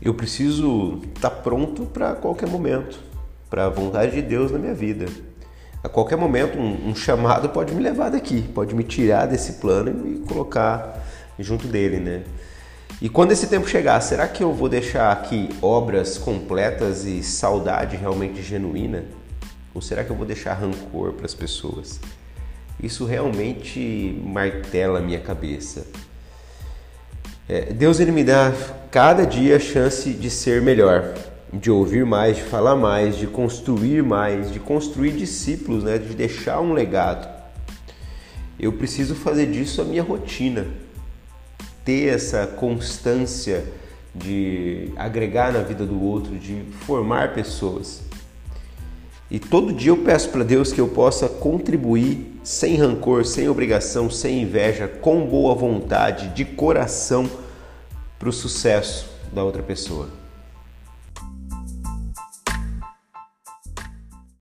Eu preciso estar tá pronto para qualquer momento, para a vontade de Deus na minha vida. A qualquer momento, um, um, chamado pode me levar daqui, pode me tirar desse plano e me colocar junto dele, né? E quando esse tempo chegar, será que eu vou deixar aqui obras completas e saudade realmente genuína? Ou será que eu vou deixar rancor para as pessoas? Isso realmente martela a minha cabeça. É, Deus ele me dá cada dia a chance de ser melhor, de ouvir mais, de falar mais, de construir mais, de construir discípulos, né? de deixar um legado. Eu preciso fazer disso a minha rotina, ter essa constância de agregar na vida do outro, de formar pessoas. E todo dia eu peço para Deus que eu possa contribuir sem rancor, sem obrigação, sem inveja, com boa vontade, de coração para o sucesso da outra pessoa.